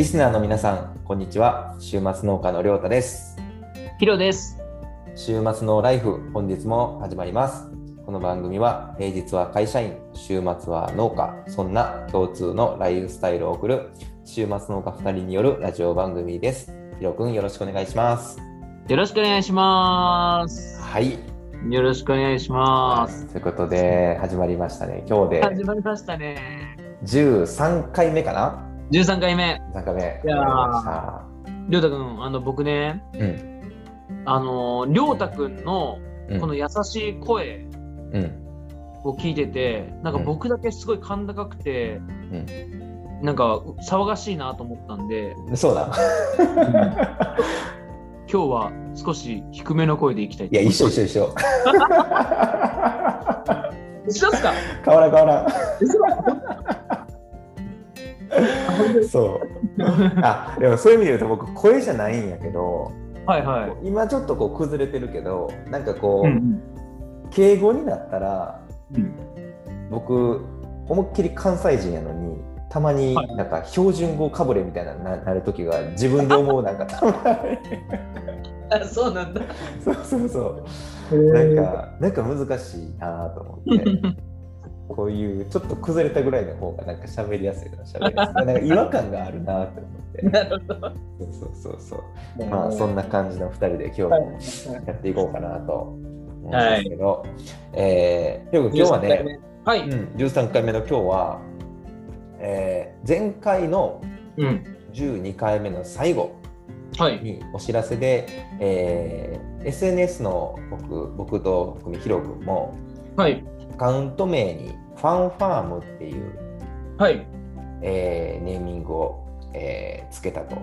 リスナーの皆さん、こんにちは。週末農家のりょうたです。ヒロです。週末のライフ、本日も始まります。この番組は、平日は会社員、週末は農家、そんな共通のライフスタイルを送る、週末農家2人によるラジオ番組です。ひろくん、よろしくお願いします。よろしくお願いします。はい。よろしくお願いします。ということで、始まりましたね。今日で始まりましたね。13回目かな？13回目。?3 回目。いやーりょうたくん、あの僕ね、うん。あのりょうたくんのうんこの優しい声うん。を聞いてて、なんか僕だけすごい甲高くて、うん。なんか騒がしいなと思ったんで、そうだ。今日は少し低めの声でいきたいいや、一緒一緒一緒。一緒っすか？変わらん変わらん。そう。あ、でもそういう意味で言うと僕声じゃないんやけど、はいはい。今ちょっとこう崩れてるけど、なんかこう、うん敬語になったらうん僕思いっきり関西人やのに。たまにはいなんか標準語かぶれみたいなななる時が自分で思うなんかたまに あそうなんだ。そうそうそうなんかなんか難しいなと思って こういうちょっと崩れたぐらいの方がなんか喋りやすいな喋りやすい なんか違和感があるなって思ってなるほど。そうそうそうそうまあそんな感じの2人で今日もやっていこうかなと思うんですけど、えー、でも今日はね、はい。うん、13回目の今日は、えー前回のうん。12回目の最後はい。にお知らせで、えー SNS の僕僕とひろくんもはい。アカウント名にファンファームっていう、はい。えーネーミングを、えーつけたと。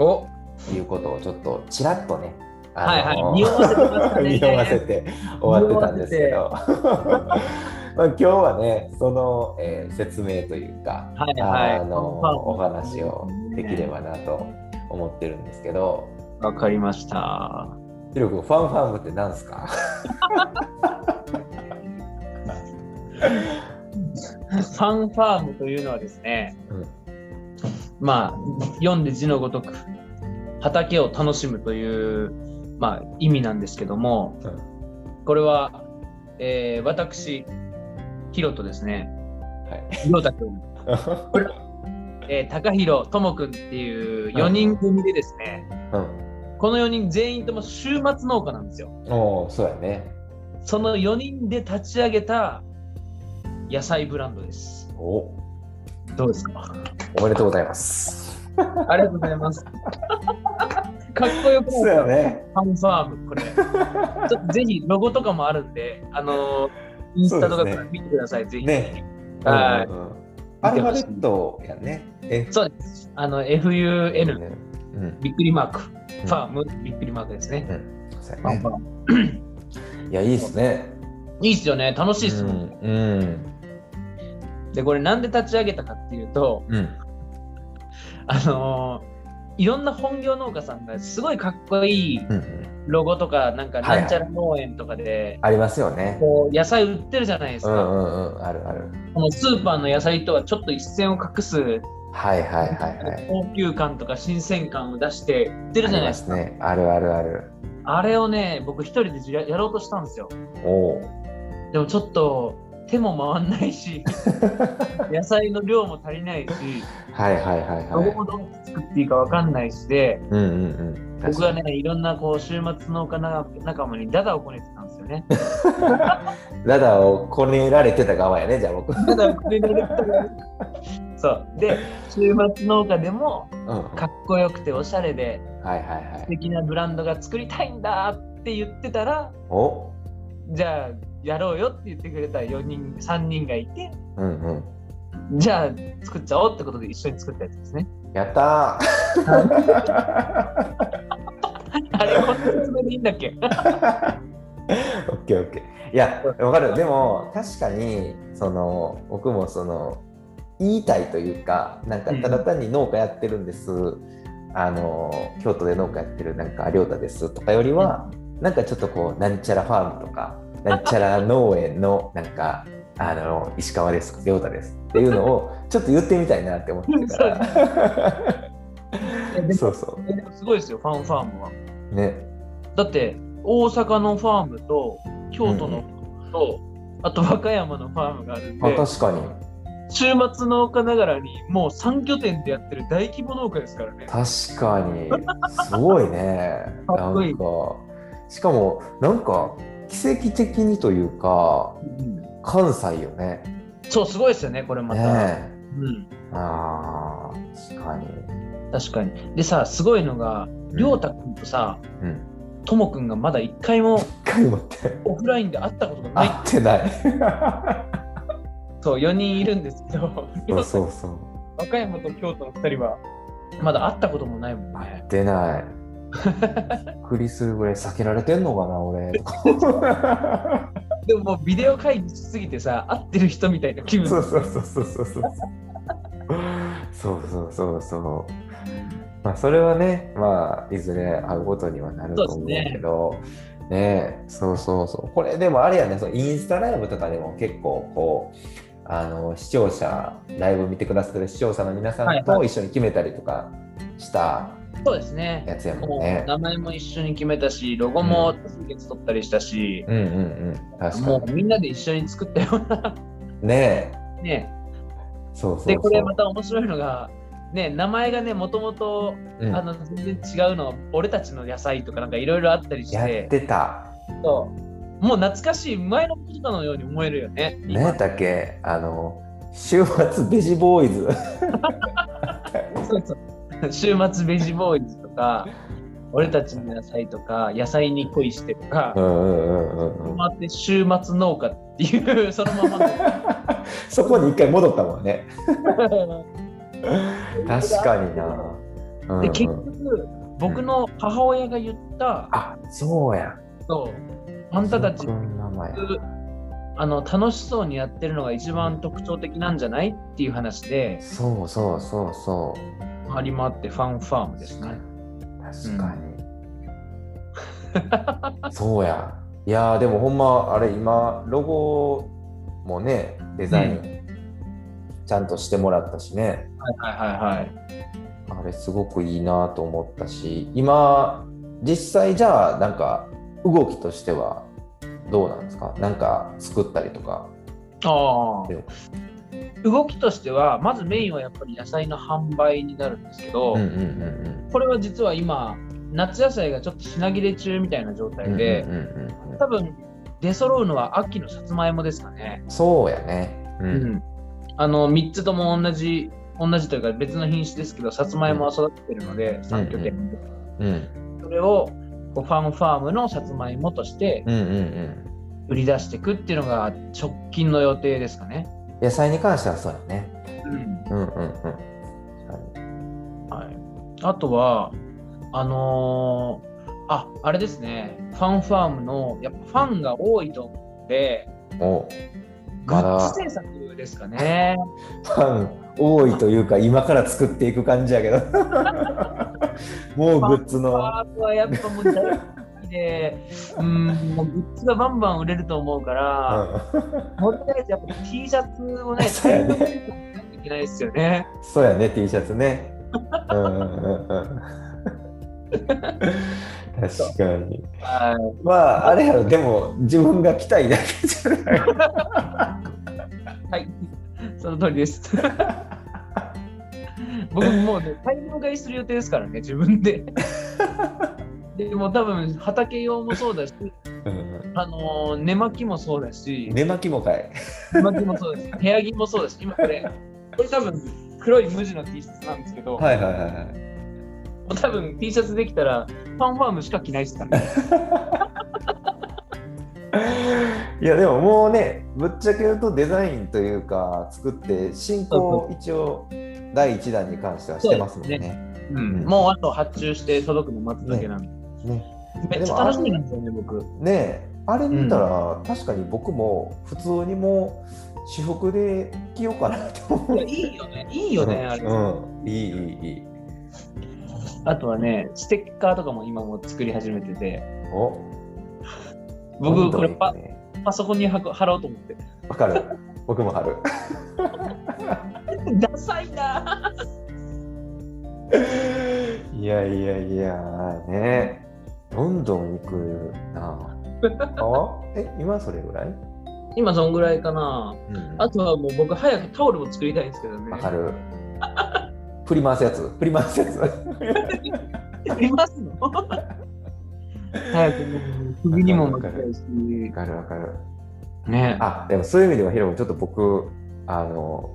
お。いうことをちょっとちらっとね、はいはい。匂わせてね。匂わせて終わってたんですけど。まあ今日はねその、えー説明というか、はいはい。あのお話をできればなと思ってるんですけど。わかりました。ひろくんファンファームって何ですか？ファンファームというのはですね、うん。まあ、読んで字のごとく、畑を楽しむという、まあ、意味なんですけども、これは、えー私、ヒロとですね、はい。ヒロタ君、えー、高弘、ともくんっていう4人組でですね、うん。この4人全員とも週末農家なんですよ。おーそうやね。その4人で立ち上げた野菜ブランドです。お。どうですか？おめでとうございます。ありがとうございます。かっこよくそうやね。ファンファーム、これ。ちょっとぜひロゴとかもあるんで、あのーインスタとかから見てください、ぜひ。ね。はい。うんうんうん。アルファベットやね。F そうです。あの、FUN、ねうん。びっくりマーク、ファーム、びっくりマークですね。うん。ね。いやいいっすね。いいっすよね、楽しいっすもん。うんうんで、これなんで立ち上げたかっていうと、うん。あのーいろんな本業農家さんがすごいかっこいいロゴとか、なんかはいはい。なんちゃら農園とかで、ありますよね。こう野菜売ってるじゃないですか。うんうんうん。あるある。このスーパーの野菜とはちょっと一線を画すはいはいはいはい。高級感とか新鮮感を出して売ってるじゃないですか。ね。あるあるある。あれをね、僕一人でややろうとしたんですよ。おおでもちょっと手も回んないし、野菜の量も足りないし、はいはいはいはい。どこもどう作っていいかわかんないしで、うんうんうん。僕はね、いろんなこう週末農家な仲間にダダをこねてたんですよね。ダダをこねられてた側やねじゃあ僕。ダダをこねられてたそう。で、週末農家でもうんはいかっこよくておしゃれではいはい。素敵なブランドが作りたいんだって言ってたら、お。じゃあやろうよって言ってくれた4人、3人がいて、うんうん。じゃあ作っちゃおうってことで一緒に作ったやつですね。やったー。あれ、こんな説明でいいんだっけ？オッケーオッケー。いやわかる。でも確かにその僕もその言いたいというかなんかただ単に農家やってるんです、あの京都で農家やってるなんか亮太ですとかよりは、なんかちょっとこうなんちゃらファームとかなんちゃら農園のなんかあの石川です亮太ですっていうのをちょっと言ってみたいなって思ってるから そうそえでもすごいですよ、ファンファームは。う。ね。だって、大阪のファームと、京都のファームと、あと和歌山のファームがあるんあ、で、確かに。週末農家ながらにもう3拠点でやってる大規模農家ですからね。確かに。すごいね。かっこいいなんか、しかも、なんか、奇跡的にというか、関西よね。そう、すごいですよね、これまた。ねうん、え。ああ、確かに。確かに。でさ、すごいのが、りょうたくんとさ、うん。ともくんがまだ一回も。オフラインで会ったことがない。合ってない。そう、4人いるんですけど、そうそうそう。和歌山と京都の2人はまだ会ったこともないもん合ねっ。てない。びっくりするぐらい避けられてんのかな、俺。でももうビデオ会議しすぎてさ、会ってる人みたいな気分。そうそうそうそうそうそう。そうそうそうそう。まあそれはね、まあいずれ会うことにはなると思うけど、ねえそうそうそう。これでもあれやね、そのインスタライブとかでも結構こう、あの視聴者、ライブ見てくださってる視聴者の皆さんと一緒に決めたりとかしたそうですね。やつやもんね。名前も一緒に決めたし、ロゴも多数決取ったりしたし、うんうんうん。確かもうみんなで一緒に作ったようなに。ねえ。ね。そうそうそう。で、これまた面白いのが、ね、名前がね、もともと全然違うの、俺たちの野菜とかなんかいろいろあったりしやっててた。そうもう懐かしい前のことかのように思えるよね。何やったっけ？あの、週末ベジボーイズ。そうそう 週末ベジボーイズとか、俺たちの野菜とか、野菜に恋してとかう、んうんうんうんうん。回って週末農家っていう、そのままの。そこに一回戻ったもんね。確かにな。うんうんで、結局、僕の母親が言った、あ、そうや。そうあんたたちあの楽しそうにやってるのが一番特徴的なんじゃない？っていう話で、そうそうそうそう。張り回ってファンファームですね。確かに。そうや。いやーでもほんま、あれ今、ロゴもね、デザイン、ちゃんとしてもらったしね。はいはいはいはい。あれすごくいいなと思ったし、今、実際じゃあ、なんか、動きとしてはどうなんですか？なんか作ったりとか。ああ動きとしては、まずメインはやっぱり野菜の販売になるんですけど、うんうんうんこれは実は今、夏野菜がちょっと品切れ中みたいな状うん。態で、うんうんうんうん多分出揃うのは秋のさつまいもですかね。そうやね。う。うんん、あの3つとも同じ、同じというか別の品種ですけど、さつまいもは育ててるので、3拠点で。うんそれをファンファームのさつまいもとしてうんうんうん。売り出していくっていうのが直近の予定ですかね。野菜に関してはそうやね。うんうんうんうん。はい、あとは、あのーあ、あれですね、ファンファームのやっぱファンが多いと思うので、に。おグッズ制作ですかね。ファン多いというか、今から作っていく感じやけど。もうグッズの。ファームはやっぱもうで、うん、もうグッズがバンバン売れると思うから、とりあえずやっぱ T シャツをね、そうやねいといけないですよね。そうやね、T シャツね。うんうんうんうん。確かに。はいまあ、あれやろ、でも、自分が着たいだけじゃない。はい、その通りです。僕もうね、大量買いする予定ですからね、自分で。でも多分畑用もそうだし、うんあのー寝巻きもそうだし、寝巻きもかい。寝巻きもそうです。部屋着もそうだし、今これ、これ多分黒い無地の T シャツなんですけど、はいはいはいはい。もう多分 T シャツできたら、ファンファームしか着ないですからね。いやでももうねぶっちゃけ言うとデザインというか作って進行一応第一弾に関してはしてますもんね。そううんもうあと発注して届くの待つだけなんで。ねめっちゃ楽しみなんですよね、僕。ねえあれ見たら、確かに僕も普通にもう私服で着ようかなって思う。いや、いいよね、いいよね、あれ。うん、いいいいいい。あとはね、ステッカーとかも今も作り始めてて、お僕、これパねパソコンに貼貼ろうと思って。わかる。僕も貼る。ダサいなやいやいや、ね。どんどん行くな。あえ、今それぐらい？今そんぐらいかな。うんあとはもう僕早くタオルも作りたいんですけどね。わかる。振り回すやつ？振り回すやつ？ありますの？早くもう首にも巻きたいしわ。かるわかる。ねあ、でもそういう意味ではヒロ君、ちょっと僕、あの、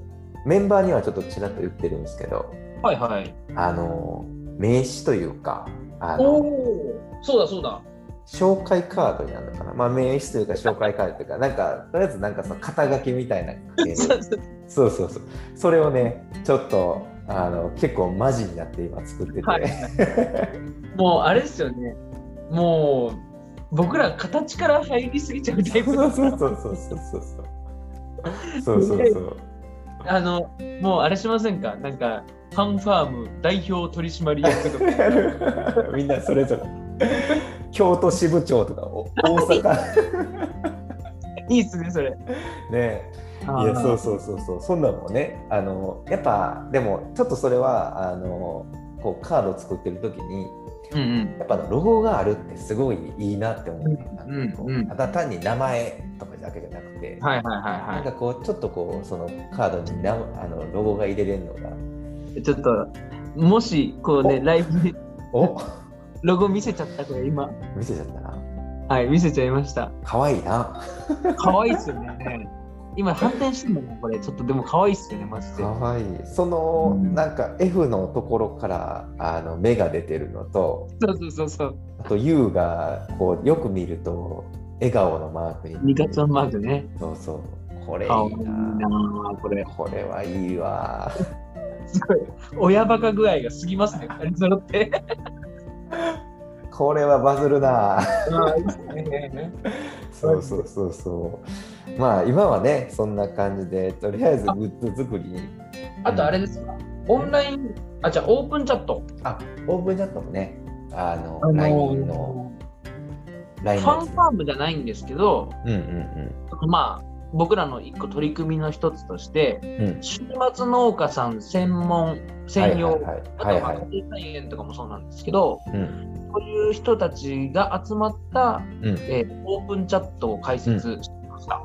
メンバーにはちょっとちらっと言ってるんですけど、はいはい。あの、名刺というか、あおの、お、そうだそうだ。紹介カードになるのかな、まあ、名刺というか紹介カードというか、なんか、とりあえずなんかその肩書きみたいなそうそうそうそれをね、ちょっと、あの、結構マジになって今作ってて。はいもうあれですよね。もう僕ら形から入りすぎちゃうタイプそうそうそうそうそうそうそう。そうそう。あの、もうあれしませんか？なんか、ファンファーム代表取締役とか。みんなそれぞれ。京都支部長とか、お大阪。いいっすね、それ。ねいやそうそうそうそうそんなんもねあのやっぱでもちょっとそれはあのこうカード作ってる時にうんうん。やっぱロゴがあるってすごいいいなって思う、ねうんうんなんかこうただ単に名前とかだけじゃなくて、はいはいなんはかこうちょっとこうそのカードになあのロゴが入れれるのがいはい。ちょっと、もし、こうね、おライブでおロゴ見せちゃったこれ今。見せちゃったなはい、見せちゃいました。可愛いな可愛いっすよね。今反転してんだね、これ。ちょっとでも可愛いっすよね、マジで。可愛いそのうんなんか F のところからあの目が出てるのとそうそうそうそう。あと U がこうよく見ると笑顔のマークにニカちゃんマークね。そうそうこれいいななこれ。これはいいわ すごい。親バカ具合が過ぎますね、二人揃って。これはバズるな。そうそうそうそう。まあ今はねそんな感じでとりあえずグッズ作り。にあとあれですか、オンライン、あ、じゃあオープンチャット。あオープンチャットもねあの、あのー LINE の LINE ファンファームじゃないんですけど、うんうんまあ、僕らの一個取り組みの一つとして、うん。うん週末農家さん専門、専用、はいはいあとはいはいはい。は家庭菜園とかもそうなんですけど、うんそういう人たちが集まった、うん。えーオープンチャットを開設してました。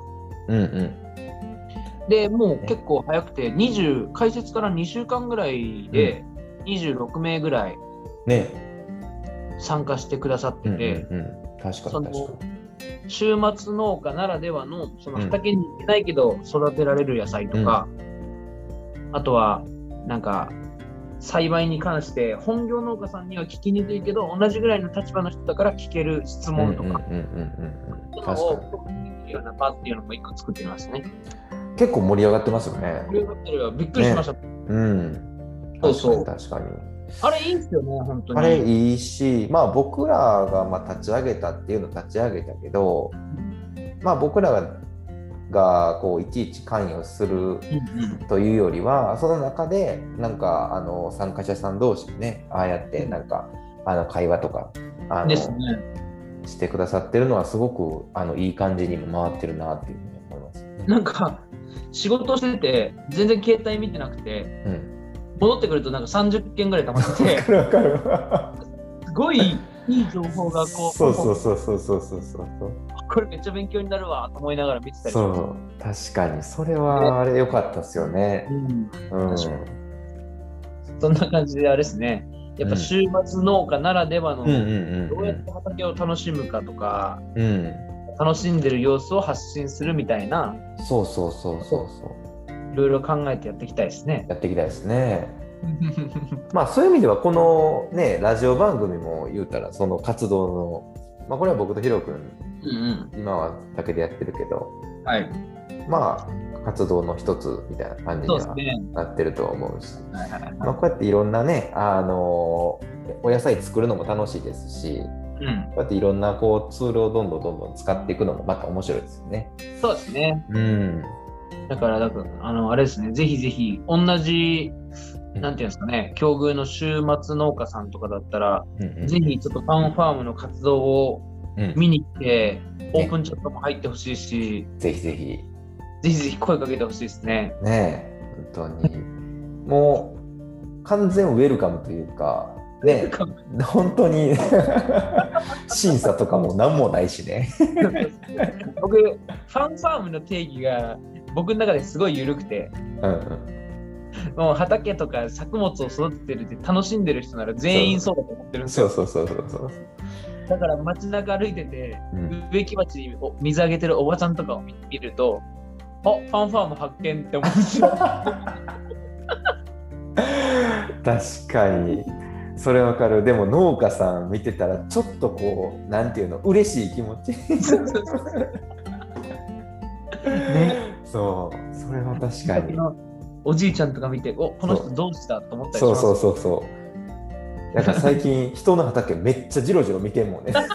うんうん。でもう結構早くて20開設から2週間ぐらいで26名ぐらいね。参加してくださってうんうんて、うん。確かに確か週末農家ならではのその畑に行けないけど育てられる野菜とか、あとはなんか栽培に関して本業農家さんには聞きにくいけど同じぐらいの立場の人だから聞ける質に問とか、ような場っていうのも一個作ってみましたね。結構盛り上がってますよね。これだったらびっくりしました。うん。そうそう。確かにあれいいっすよね、本当に。あれいいし、まあ、僕らがまあ立ち上げたっていうのを立ち上げたけど、まあ、僕らががこういちいち関与するというよりはその中でなんかあの参加者さん同士でねああやってなんかあの会話とかあのですね。してくださってるのはすごくあのいい感じにも回ってるなっていうふうに思います、ね。なんか、仕事してて、全然携帯見てなくて、うん、戻ってくるとなんか30件ぐらい溜まって。すごいいい情報がこう、そうそうそうそうそうそうそう。これめっちゃ勉強になるわと思いながら見てたりそう確かにそれはあれ良かったですよね。うんうん。そんな感じであれですね。やっぱ週末農家ならではの、どうやって畑を楽しむかとか。楽しんでる様子を発信するみたいな、そうそうそうそうそう。いろいろ考えてやっていきたいですね。やっていきたいですね。まあそういう意味ではこのねラジオ番組も言うたらその活動のまあこれは僕とヒロ君うんうん。今はだけでやってるけどはい。まあ活動の一つみたいな感じには。なってると思うし、はいはいはいまあ、こうやっていろんなねあのお野菜作るのも楽しいですしうん。こうやっていろんなこうツールをどんどんどんどん使っていくのもまた面白いですよね。そうですね。うん。だから、だからあの、あれですね、ぜひぜひ、同じ、なんていうんですかね、境遇の週末農家さんとかだったら、うんうんぜひちょっとファンファームの活動をうん見に来て、オープンチャットも入ってほしいし、ぜひぜひぜひぜひ声かけてほしいですね。ねえ本当にもう完全ウェルカムというかね、本当に 審査とかも何もないしね。僕、ファンファームの定義が僕の中ですごい緩くて、うんうんもう畑とか作物を育ててるって楽しんでる人なら全員そうだと思ってるんですよ。そうそうそうそうそう。だから街中歩いてて、うん植木鉢にお水あげてるおばちゃんとかを見見ると、あファンファーム発見って思うんですよ。確かに。それわかる。でも農家さん見てたら、ちょっとこう、なんていうの、嬉しい気持ち。ね、そう、それは確かに。おじいちゃんとか見て、おこの人どうしたと思ったりします。そうそうそうそう。なんか最近、人の畑めっちゃジロジロ見てんもんね。確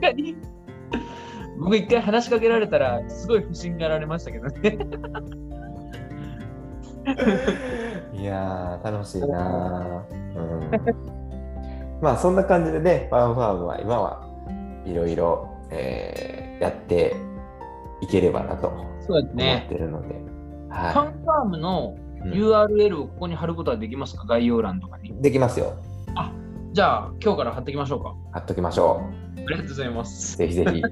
かに。僕一回話しかけられたら、すごい不審がられましたけどね。いやー、楽しいなー。うん。まあ、そんな感じでね、ファンファームは今はいろいろ、えーやっていければなと思そうですねっ。てるので。ファはンファームのい、うん URL をここに貼ることはできますか？概要欄とかに。できますよ。じゃあ、今日から貼っていきましょうか。貼っときましょありがとうございますう。。ぜひぜひ。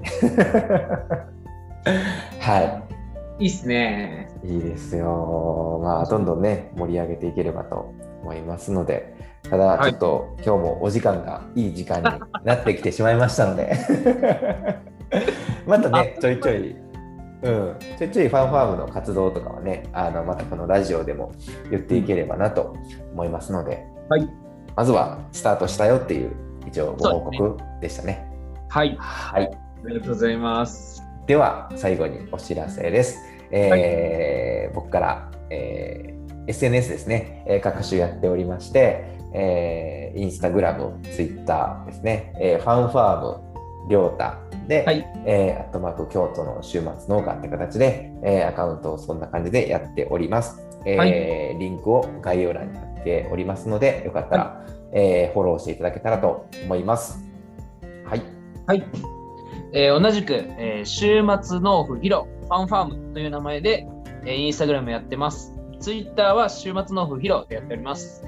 はいいっすね。い。いいですよ。まあ、どんどんね、盛り上げていければと思いますので、ただ、はいちょっと、今日もお時間がいい時間になってきてしまいましたので、またね、ちょいちょい、うん、ちょいちょいファンファームの活動とかはね、あのまたこのラジオでも言っていければなと思いますので、はい。まずはスタートしたよっていう一応ご報告でしたね。はい。はい。ありがとうございます。では最後にお知らせです。えー僕から、えー SNS ですね、えー各種やっておりまして、えーインスタグラム、ツイッターですね、えーファンファーム、りょうたで、はいえーアットマーク京都の週末農家って形で、えーアカウントをそんな感じでやっております。えーはいリンクを概要欄に貼っておりますので、よかったら、えーフォローしていただけたらと思います。はい。はい。えー同じく、えー週末農夫ヒロファンファームという名前で、えーインスタグラムやってます。ツイッターは週末農夫ヒロでやっております。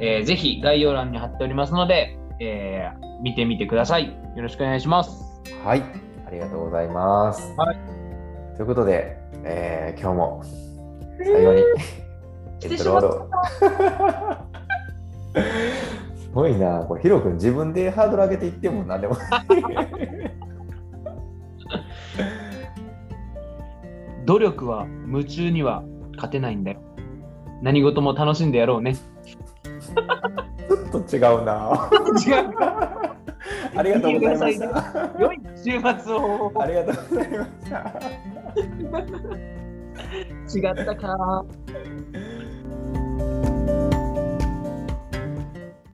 えーぜひ概要欄に貼っておりますので、えー見てみてください。よろしくお願いします。はい、ありがとうございます。はいということで、えー今日も最後に、来てしまったすごいな、これヒロ君自分でハードル上げていっても何でも。努力は夢中には勝てないんだよ。何事も楽しんでやろうね。ちょっと違うな。違う。ありがとうございました。良い週末を。ありがとうございました。違ったか。